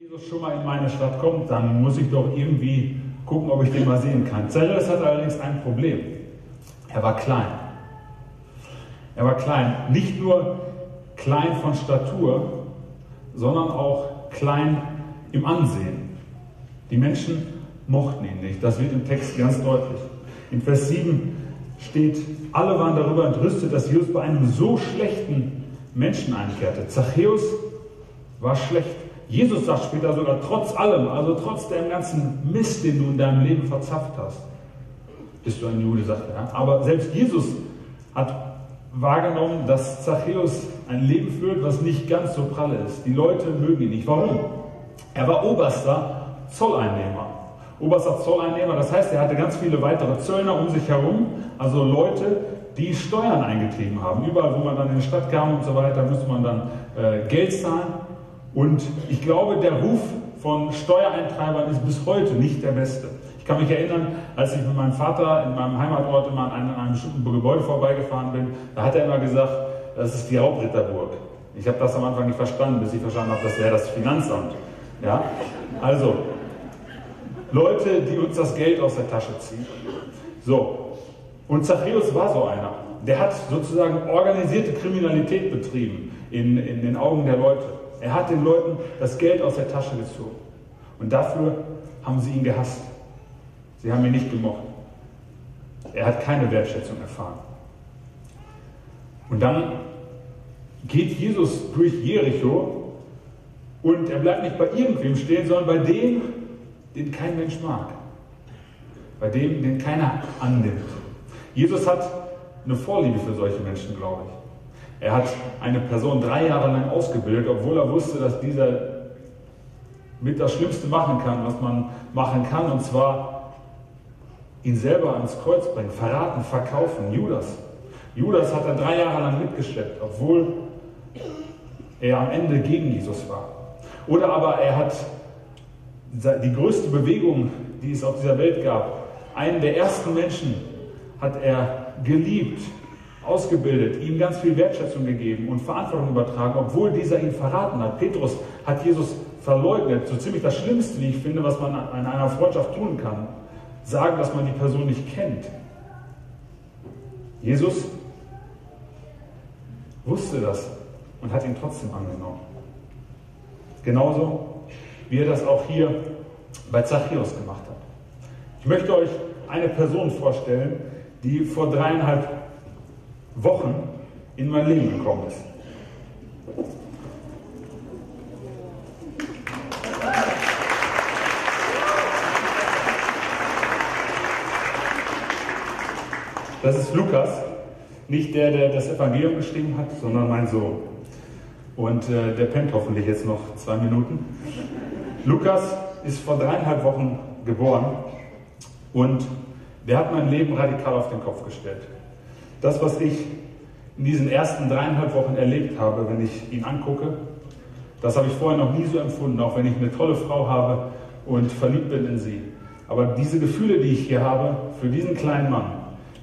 Jesus schon mal in meine Stadt kommt, dann muss ich doch irgendwie gucken, ob ich den mal sehen kann. Zachäus hat allerdings ein Problem. Er war klein. Er war klein. Nicht nur klein von Statur, sondern auch klein im Ansehen. Die Menschen mochten ihn nicht. Das wird im Text ganz deutlich. In Vers 7 steht, alle waren darüber entrüstet, dass Jesus bei einem so schlechten Menschen einkehrte. Zachäus war schlecht. Jesus sagt später sogar, trotz allem, also trotz dem ganzen Mist, den du in deinem Leben verzapft hast, bist du ein Jude, sagt er. Aber selbst Jesus hat wahrgenommen, dass Zachäus ein Leben führt, was nicht ganz so pralle ist. Die Leute mögen ihn nicht. Warum? Er war oberster Zolleinnehmer. Oberster Zolleinnehmer, das heißt, er hatte ganz viele weitere Zöllner um sich herum, also Leute, die Steuern eingetrieben haben. Überall, wo man dann in die Stadt kam und so weiter, musste man dann äh, Geld zahlen. Und ich glaube, der Ruf von Steuereintreibern ist bis heute nicht der beste. Ich kann mich erinnern, als ich mit meinem Vater in meinem Heimatort immer an einem bestimmten Gebäude vorbeigefahren bin, da hat er immer gesagt, das ist die Raubritterburg. Ich habe das am Anfang nicht verstanden, bis ich verstanden habe, das wäre das Finanzamt. Ja? Also, Leute, die uns das Geld aus der Tasche ziehen. So, und Zachäus war so einer. Der hat sozusagen organisierte Kriminalität betrieben in, in den Augen der Leute. Er hat den Leuten das Geld aus der Tasche gezogen. Und dafür haben sie ihn gehasst. Sie haben ihn nicht gemocht. Er hat keine Wertschätzung erfahren. Und dann geht Jesus durch Jericho und er bleibt nicht bei irgendwem stehen, sondern bei dem, den kein Mensch mag. Bei dem, den keiner annimmt. Jesus hat eine Vorliebe für solche Menschen, glaube ich. Er hat eine Person drei Jahre lang ausgebildet, obwohl er wusste, dass dieser mit das Schlimmste machen kann, was man machen kann, und zwar ihn selber ans Kreuz bringen, verraten, verkaufen. Judas. Judas hat er drei Jahre lang mitgeschleppt, obwohl er am Ende gegen Jesus war. Oder aber er hat die größte Bewegung, die es auf dieser Welt gab, einen der ersten Menschen hat er geliebt, ausgebildet, ihm ganz viel Wertschätzung gegeben und Verantwortung übertragen, obwohl dieser ihn verraten hat. Petrus hat Jesus verleugnet. So ziemlich das Schlimmste, wie ich finde, was man in einer Freundschaft tun kann. Sagen, dass man die Person nicht kennt. Jesus wusste das und hat ihn trotzdem angenommen. Genauso wie er das auch hier bei Zachäus gemacht hat. Ich möchte euch eine Person vorstellen, die vor dreieinhalb Wochen in mein Leben gekommen ist. Das ist Lukas, nicht der, der das Evangelium geschrieben hat, sondern mein Sohn. Und äh, der pennt hoffentlich jetzt noch zwei Minuten. Lukas ist vor dreieinhalb Wochen geboren und der hat mein Leben radikal auf den Kopf gestellt. Das, was ich in diesen ersten dreieinhalb Wochen erlebt habe, wenn ich ihn angucke, das habe ich vorher noch nie so empfunden, auch wenn ich eine tolle Frau habe und verliebt bin in sie. Aber diese Gefühle, die ich hier habe, für diesen kleinen Mann,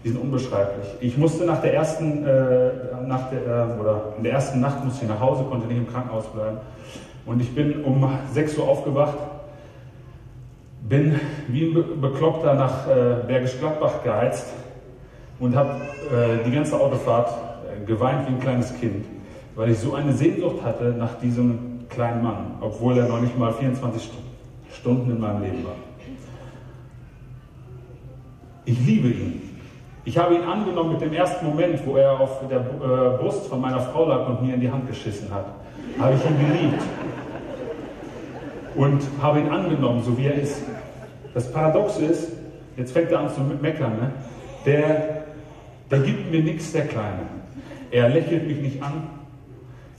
die sind unbeschreiblich. Ich musste nach der ersten, äh, nach der, äh, oder in der ersten Nacht musste ich nach Hause, konnte nicht im Krankenhaus bleiben. Und ich bin um 6 Uhr aufgewacht, bin wie ein Bekloppter nach äh, Bergisch Gladbach geheizt, und habe äh, die ganze Autofahrt äh, geweint wie ein kleines Kind, weil ich so eine Sehnsucht hatte nach diesem kleinen Mann, obwohl er noch nicht mal 24 Stunden in meinem Leben war. Ich liebe ihn. Ich habe ihn angenommen mit dem ersten Moment, wo er auf der äh, Brust von meiner Frau lag und mir in die Hand geschissen hat. Habe ich ihn geliebt. Und habe ihn angenommen, so wie er ist. Das Paradox ist, jetzt fängt er an zu meckern, ne? der der gibt mir nichts, der Kleine. Er lächelt mich nicht an.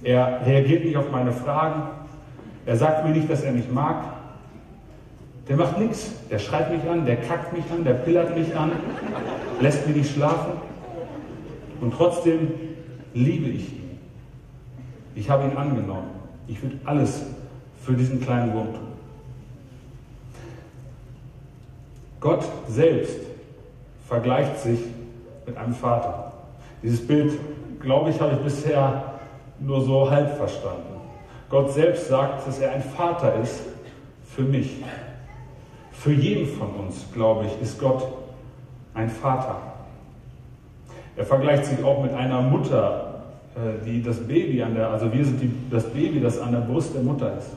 Er reagiert nicht auf meine Fragen. Er sagt mir nicht, dass er mich mag. Der macht nichts. Der schreit mich an, der kackt mich an, der pillert mich an, lässt mich nicht schlafen. Und trotzdem liebe ich ihn. Ich habe ihn angenommen. Ich würde alles für diesen kleinen Wurm tun. Gott selbst vergleicht sich mit einem Vater. Dieses Bild, glaube ich, habe ich bisher nur so halb verstanden. Gott selbst sagt, dass er ein Vater ist für mich. Für jeden von uns, glaube ich, ist Gott ein Vater. Er vergleicht sich auch mit einer Mutter, äh, die das Baby an der, also wir sind die, das Baby, das an der Brust der Mutter ist.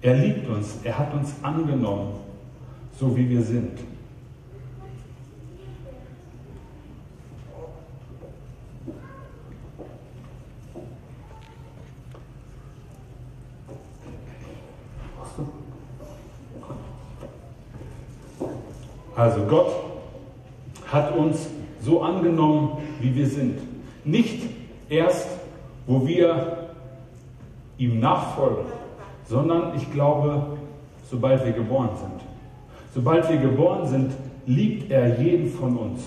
Er liebt uns, er hat uns angenommen, so wie wir sind. Also Gott hat uns so angenommen, wie wir sind. Nicht erst, wo wir ihm nachfolgen, sondern ich glaube, sobald wir geboren sind. Sobald wir geboren sind, liebt er jeden von uns.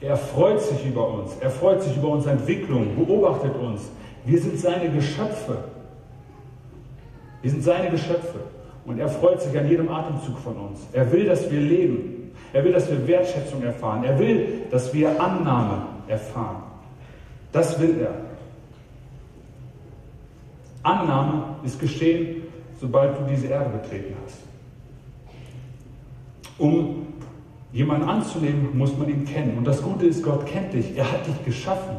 Er freut sich über uns. Er freut sich über unsere Entwicklung, beobachtet uns. Wir sind seine Geschöpfe. Wir sind seine Geschöpfe. Und er freut sich an jedem Atemzug von uns. Er will, dass wir leben. Er will, dass wir Wertschätzung erfahren. Er will, dass wir Annahme erfahren. Das will er. Annahme ist geschehen, sobald du diese Erde betreten hast. Um jemanden anzunehmen, muss man ihn kennen. Und das Gute ist, Gott kennt dich. Er hat dich geschaffen.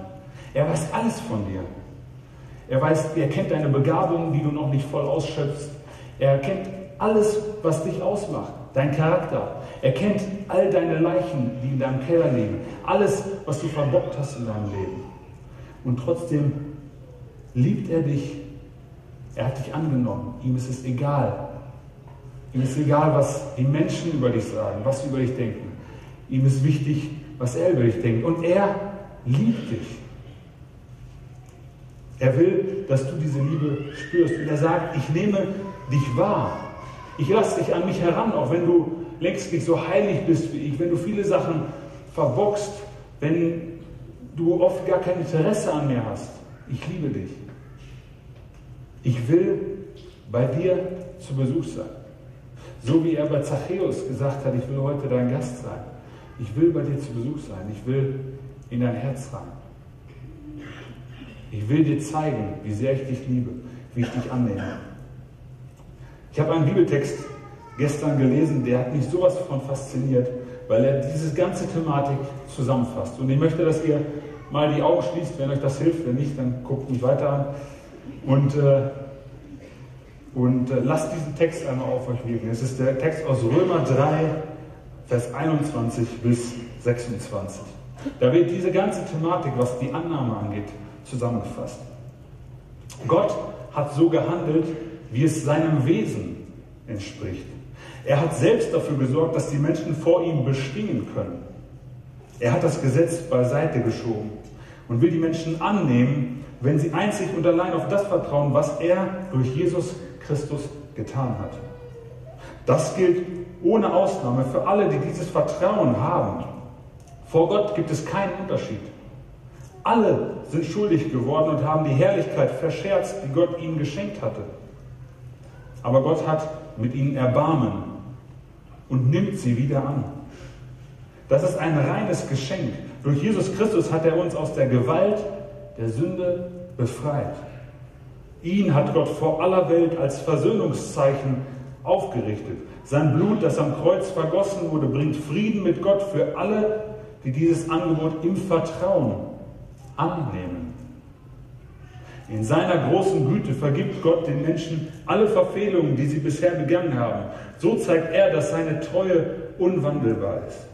Er weiß alles von dir. Er weiß, er kennt deine Begabungen, die du noch nicht voll ausschöpfst. Er kennt alles, was dich ausmacht, dein Charakter. Er kennt all deine Leichen, die in deinem Keller liegen, alles, was du verbockt hast in deinem Leben. Und trotzdem liebt er dich. Er hat dich angenommen. Ihm ist es egal. Ihm ist egal, was die Menschen über dich sagen, was sie über dich denken. Ihm ist wichtig, was er über dich denkt. Und er liebt dich. Er will, dass du diese Liebe spürst. Und er sagt, ich nehme dich wahr. Ich lasse dich an mich heran, auch wenn du längst nicht so heilig bist wie ich, wenn du viele Sachen verbockst, wenn du oft gar kein Interesse an mir hast. Ich liebe dich. Ich will bei dir zu Besuch sein. So wie er bei Zachäus gesagt hat, ich will heute dein Gast sein. Ich will bei dir zu Besuch sein. Ich will in dein Herz rein. Ich will dir zeigen, wie sehr ich dich liebe, wie ich dich annehme. Ich habe einen Bibeltext gestern gelesen, der hat mich sowas von fasziniert, weil er diese ganze Thematik zusammenfasst. Und ich möchte, dass ihr mal die Augen schließt, wenn euch das hilft. Wenn nicht, dann guckt mich weiter an. Und, äh, und äh, lasst diesen Text einmal auf euch wirken. Es ist der Text aus Römer 3, Vers 21 bis 26. Da wird diese ganze Thematik, was die Annahme angeht, zusammengefasst. Gott hat so gehandelt, wie es seinem Wesen entspricht. Er hat selbst dafür gesorgt, dass die Menschen vor ihm bestehen können. Er hat das Gesetz beiseite geschoben und will die Menschen annehmen, wenn sie einzig und allein auf das vertrauen, was er durch Jesus Christus getan hat. Das gilt ohne Ausnahme für alle, die dieses Vertrauen haben. Vor Gott gibt es keinen Unterschied. Alle sind schuldig geworden und haben die Herrlichkeit verscherzt, die Gott ihnen geschenkt hatte. Aber Gott hat mit ihnen Erbarmen und nimmt sie wieder an. Das ist ein reines Geschenk. Durch Jesus Christus hat er uns aus der Gewalt der Sünde befreit. Ihn hat Gott vor aller Welt als Versöhnungszeichen aufgerichtet. Sein Blut, das am Kreuz vergossen wurde, bringt Frieden mit Gott für alle, die dieses Angebot im Vertrauen annehmen. In seiner großen Güte vergibt Gott den Menschen alle Verfehlungen, die sie bisher begangen haben. So zeigt er, dass seine Treue unwandelbar ist.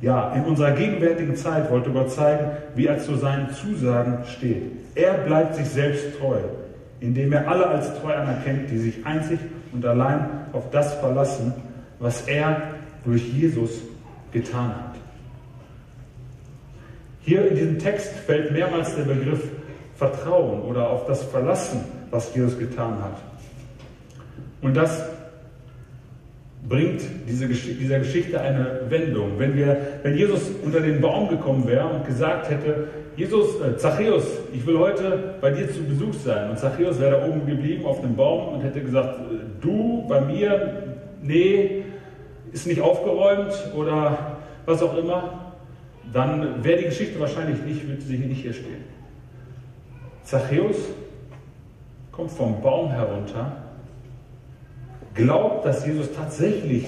Ja, in unserer gegenwärtigen Zeit wollte Gott zeigen, wie er zu seinen Zusagen steht. Er bleibt sich selbst treu, indem er alle als treu anerkennt, die sich einzig und allein auf das verlassen, was er durch Jesus getan hat. Hier in diesem Text fällt mehrmals der Begriff Vertrauen oder auf das Verlassen, was Jesus getan hat. Und das bringt diese, dieser Geschichte eine Wendung. Wenn, wir, wenn Jesus unter den Baum gekommen wäre und gesagt hätte, Jesus, äh, Zachäus, ich will heute bei dir zu Besuch sein. Und Zachäus wäre da oben geblieben auf dem Baum und hätte gesagt, äh, du bei mir, nee, ist nicht aufgeräumt oder was auch immer, dann wäre die Geschichte wahrscheinlich nicht, würde sie nicht hier stehen. Zachäus kommt vom Baum herunter, glaubt, dass Jesus tatsächlich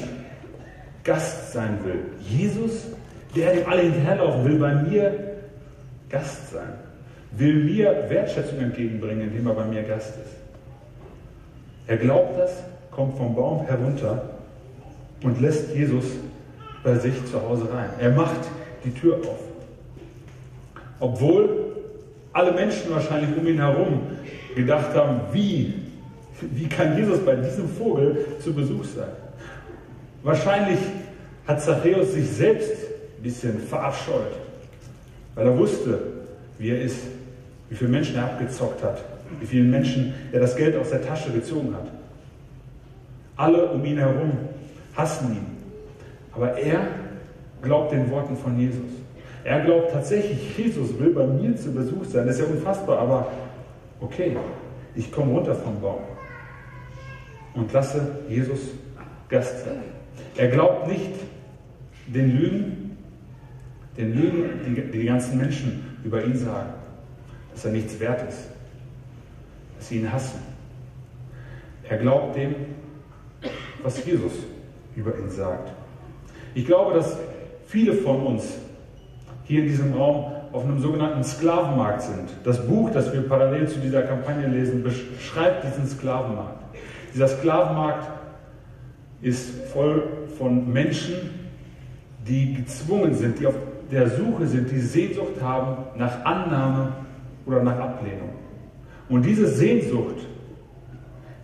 Gast sein will. Jesus, der dem alle hinterherlaufen, will bei mir Gast sein, will mir Wertschätzung entgegenbringen, indem er bei mir Gast ist. Er glaubt das, kommt vom Baum herunter und lässt Jesus bei sich zu Hause rein. Er macht die Tür auf. Obwohl alle Menschen wahrscheinlich um ihn herum gedacht haben, wie, wie kann Jesus bei diesem Vogel zu Besuch sein? Wahrscheinlich hat Zachäus sich selbst ein bisschen verabscheut, weil er wusste, wie er ist, wie viele Menschen er abgezockt hat, wie vielen Menschen er das Geld aus der Tasche gezogen hat. Alle um ihn herum hassen ihn. Aber er glaubt den Worten von Jesus. Er glaubt tatsächlich, Jesus will bei mir zu Besuch sein. Das ist ja unfassbar, aber okay, ich komme runter vom Baum und lasse Jesus Gast sein. Er glaubt nicht den Lügen, den Lügen, die die ganzen Menschen über ihn sagen, dass er nichts wert ist, dass sie ihn hassen. Er glaubt dem, was Jesus über ihn sagt. Ich glaube, dass viele von uns hier in diesem Raum auf einem sogenannten Sklavenmarkt sind. Das Buch, das wir parallel zu dieser Kampagne lesen, beschreibt diesen Sklavenmarkt. Dieser Sklavenmarkt ist voll von Menschen, die gezwungen sind, die auf der Suche sind, die Sehnsucht haben nach Annahme oder nach Ablehnung. Und diese Sehnsucht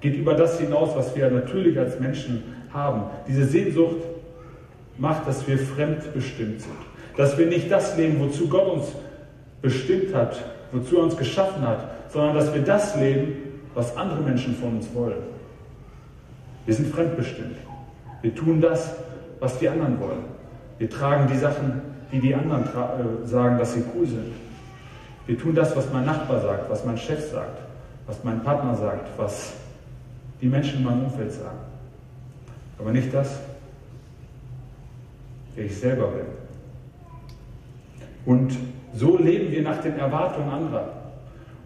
geht über das hinaus, was wir natürlich als Menschen haben. Diese Sehnsucht macht, dass wir fremdbestimmt sind. Dass wir nicht das leben, wozu Gott uns bestimmt hat, wozu er uns geschaffen hat, sondern dass wir das leben, was andere Menschen von uns wollen. Wir sind fremdbestimmt. Wir tun das, was die anderen wollen. Wir tragen die Sachen, die die anderen äh, sagen, dass sie cool sind. Wir tun das, was mein Nachbar sagt, was mein Chef sagt, was mein Partner sagt, was die Menschen in meinem Umfeld sagen. Aber nicht das, wer ich selber bin. Und so leben wir nach den Erwartungen anderer.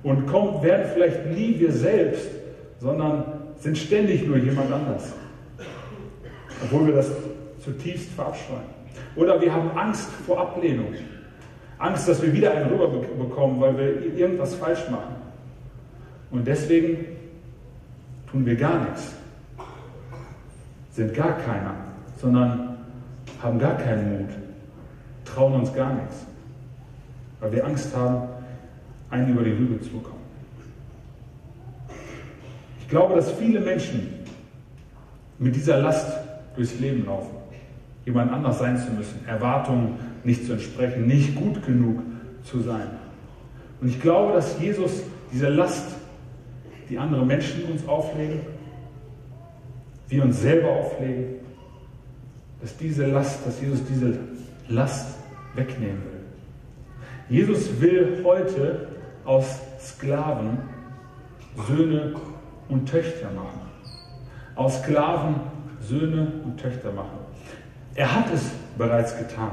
Und kommen, werden vielleicht nie wir selbst, sondern sind ständig nur jemand anders, obwohl wir das zutiefst verabscheuen. Oder wir haben Angst vor Ablehnung, Angst, dass wir wieder einen rüber bekommen, weil wir irgendwas falsch machen. Und deswegen tun wir gar nichts, sind gar keiner, sondern haben gar keinen Mut, trauen uns gar nichts, weil wir Angst haben, einen über die Lüge zu bekommen. Ich glaube, dass viele Menschen mit dieser Last durchs Leben laufen, jemand anders sein zu müssen, Erwartungen nicht zu entsprechen, nicht gut genug zu sein. Und ich glaube, dass Jesus diese Last, die andere Menschen uns auflegen, wir uns selber auflegen, dass diese Last, dass Jesus diese Last wegnehmen will. Jesus will heute aus Sklaven Söhne und Töchter machen. Aus Sklaven Söhne und Töchter machen. Er hat es bereits getan.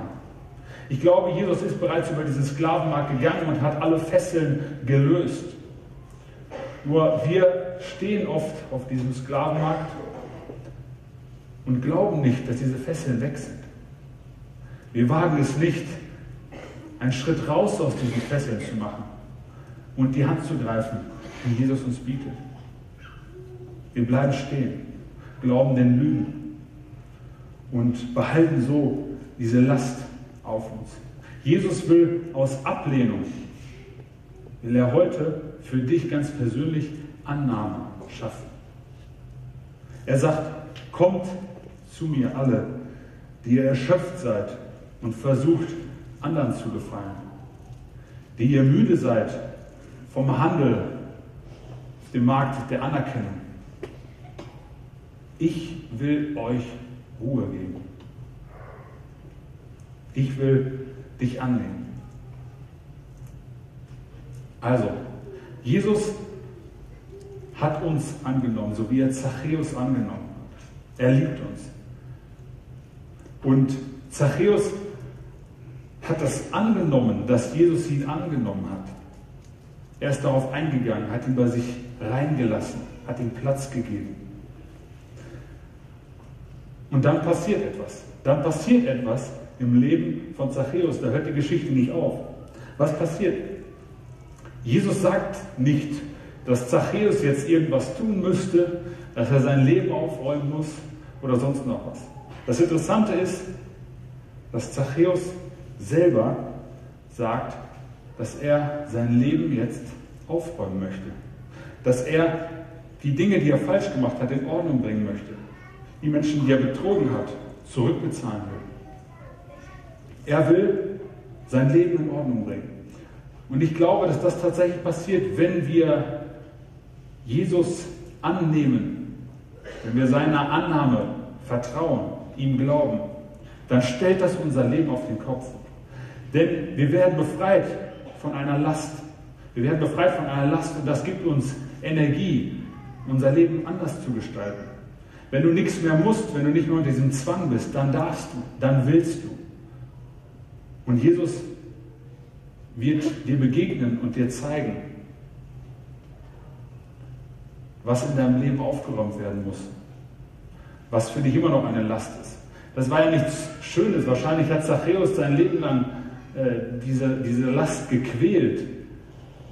Ich glaube, Jesus ist bereits über diesen Sklavenmarkt gegangen und hat alle Fesseln gelöst. Nur wir stehen oft auf diesem Sklavenmarkt und glauben nicht, dass diese Fesseln weg sind. Wir wagen es nicht, einen Schritt raus aus diesen Fesseln zu machen und die Hand zu greifen, die Jesus uns bietet. Wir bleiben stehen, glauben den Lügen und behalten so diese Last auf uns. Jesus will aus Ablehnung, will er heute für dich ganz persönlich Annahme schaffen. Er sagt, kommt zu mir alle, die ihr erschöpft seid und versucht, anderen zu gefallen, die ihr müde seid vom Handel auf dem Markt der Anerkennung. Ich will euch Ruhe geben. Ich will dich annehmen. Also, Jesus hat uns angenommen, so wie er Zachäus angenommen hat. Er liebt uns. Und Zachäus hat das angenommen, dass Jesus ihn angenommen hat. Er ist darauf eingegangen, hat ihn bei sich reingelassen, hat ihm Platz gegeben. Und dann passiert etwas. Dann passiert etwas im Leben von Zachäus. Da hört die Geschichte nicht auf. Was passiert? Jesus sagt nicht, dass Zachäus jetzt irgendwas tun müsste, dass er sein Leben aufräumen muss oder sonst noch was. Das Interessante ist, dass Zachäus selber sagt, dass er sein Leben jetzt aufräumen möchte. Dass er die Dinge, die er falsch gemacht hat, in Ordnung bringen möchte. Die Menschen, die er betrogen hat, zurückbezahlen will. Er will sein Leben in Ordnung bringen. Und ich glaube, dass das tatsächlich passiert, wenn wir Jesus annehmen, wenn wir seiner Annahme vertrauen, ihm glauben, dann stellt das unser Leben auf den Kopf. Denn wir werden befreit von einer Last. Wir werden befreit von einer Last und das gibt uns Energie, unser Leben anders zu gestalten. Wenn du nichts mehr musst, wenn du nicht mehr unter diesem Zwang bist, dann darfst du, dann willst du. Und Jesus wird dir begegnen und dir zeigen, was in deinem Leben aufgeräumt werden muss, was für dich immer noch eine Last ist. Das war ja nichts Schönes. Wahrscheinlich hat Zachäus sein Leben lang äh, diese, diese Last gequält,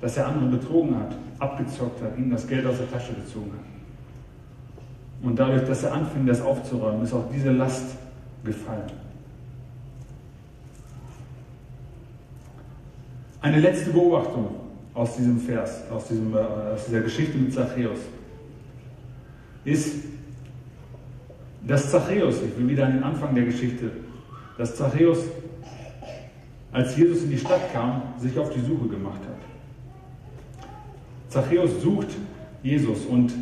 dass er andere betrogen hat, abgezockt hat, ihm das Geld aus der Tasche gezogen hat. Und dadurch, dass er anfing, das aufzuräumen, ist auch diese Last gefallen. Eine letzte Beobachtung aus diesem Vers, aus, diesem, äh, aus dieser Geschichte mit Zachäus, ist, dass Zachäus, ich will wieder an den Anfang der Geschichte, dass Zachäus, als Jesus in die Stadt kam, sich auf die Suche gemacht hat. Zachäus sucht Jesus und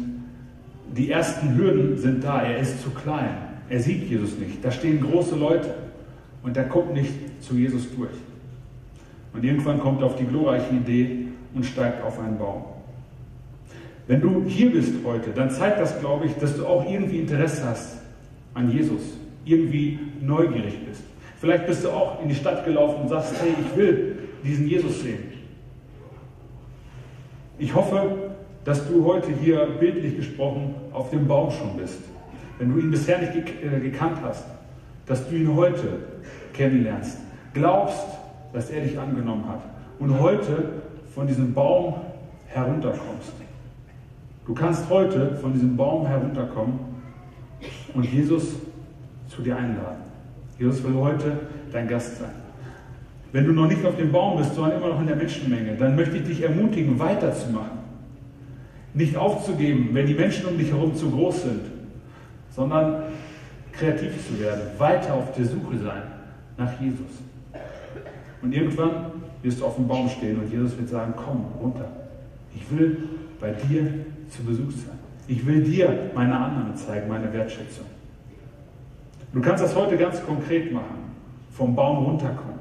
die ersten Hürden sind da. Er ist zu klein. Er sieht Jesus nicht. Da stehen große Leute und er kommt nicht zu Jesus durch. Und irgendwann kommt er auf die glorreiche Idee und steigt auf einen Baum. Wenn du hier bist heute, dann zeigt das, glaube ich, dass du auch irgendwie Interesse hast an Jesus, irgendwie neugierig bist. Vielleicht bist du auch in die Stadt gelaufen und sagst, hey, ich will diesen Jesus sehen. Ich hoffe, dass du heute hier bildlich gesprochen auf dem Baum schon bist. Wenn du ihn bisher nicht äh, gekannt hast, dass du ihn heute kennenlernst. Glaubst, dass er dich angenommen hat und heute von diesem Baum herunterkommst. Du kannst heute von diesem Baum herunterkommen und Jesus zu dir einladen. Jesus will heute dein Gast sein. Wenn du noch nicht auf dem Baum bist, sondern immer noch in der Menschenmenge, dann möchte ich dich ermutigen, weiterzumachen. Nicht aufzugeben, wenn die Menschen um dich herum zu groß sind, sondern kreativ zu werden, weiter auf der Suche sein nach Jesus. Und irgendwann wirst du auf dem Baum stehen und Jesus wird sagen, komm runter. Ich will bei dir zu Besuch sein. Ich will dir meine Annahme zeigen, meine Wertschätzung. Du kannst das heute ganz konkret machen. Vom Baum runterkommen.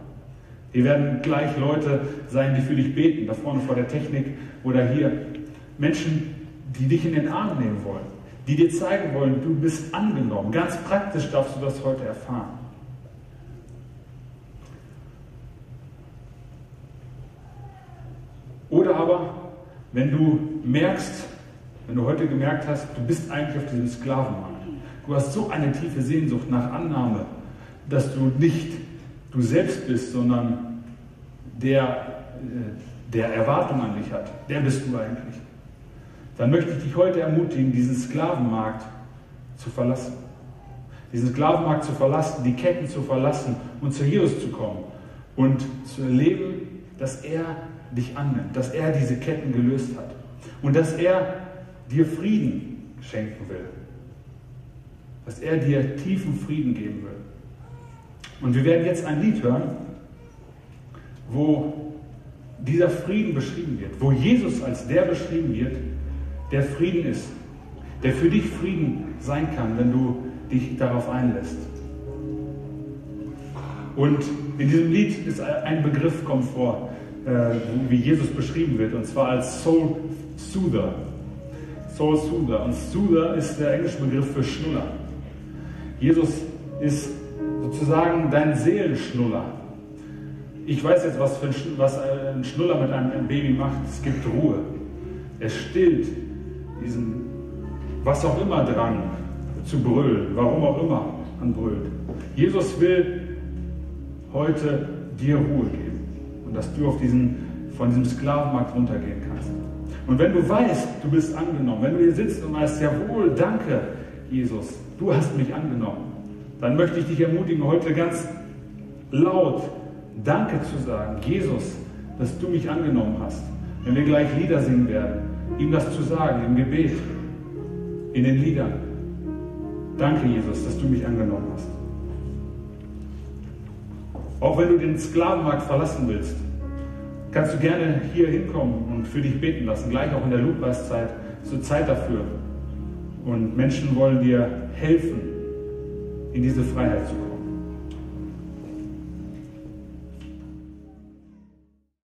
Hier werden gleich Leute sein, die für dich beten, da vorne vor der Technik oder hier. Menschen, die dich in den Arm nehmen wollen, die dir zeigen wollen, du bist angenommen. Ganz praktisch darfst du das heute erfahren. Oder aber, wenn du merkst, wenn du heute gemerkt hast, du bist eigentlich auf diesem Sklavenmarkt. Du hast so eine tiefe Sehnsucht nach Annahme, dass du nicht du selbst bist, sondern der, äh, der Erwartung an dich hat. Der bist du eigentlich. Dann möchte ich dich heute ermutigen, diesen Sklavenmarkt zu verlassen. Diesen Sklavenmarkt zu verlassen, die Ketten zu verlassen und zu Jesus zu kommen und zu erleben, dass er dich annimmt, dass er diese Ketten gelöst hat und dass er dir Frieden schenken will. Dass er dir tiefen Frieden geben will. Und wir werden jetzt ein Lied hören, wo dieser Frieden beschrieben wird, wo Jesus als der beschrieben wird, der Frieden ist, der für dich Frieden sein kann, wenn du dich darauf einlässt. Und in diesem Lied ist ein Begriff kommt vor, äh, wie Jesus beschrieben wird, und zwar als Soul Soother. Soul Soother. Und Soother ist der englische Begriff für Schnuller. Jesus ist sozusagen dein Seelenschnuller. Ich weiß jetzt, was, ein, was ein Schnuller mit einem Baby macht. Es gibt Ruhe. Es stillt diesen, was auch immer dran zu brüllen, warum auch immer man brüllt. Jesus will heute dir Ruhe geben und dass du auf diesen, von diesem Sklavenmarkt runtergehen kannst. Und wenn du weißt, du bist angenommen, wenn du hier sitzt und weißt, jawohl, danke, Jesus, du hast mich angenommen, dann möchte ich dich ermutigen, heute ganz laut Danke zu sagen, Jesus, dass du mich angenommen hast. Wenn wir gleich Lieder singen werden, ihm das zu sagen im Gebet, in den Liedern. Danke, Jesus, dass du mich angenommen hast. Auch wenn du den Sklavenmarkt verlassen willst, kannst du gerne hier hinkommen und für dich beten lassen. Gleich auch in der Lobpreiszeit ist Zeit dafür. Und Menschen wollen dir helfen, in diese Freiheit zu kommen.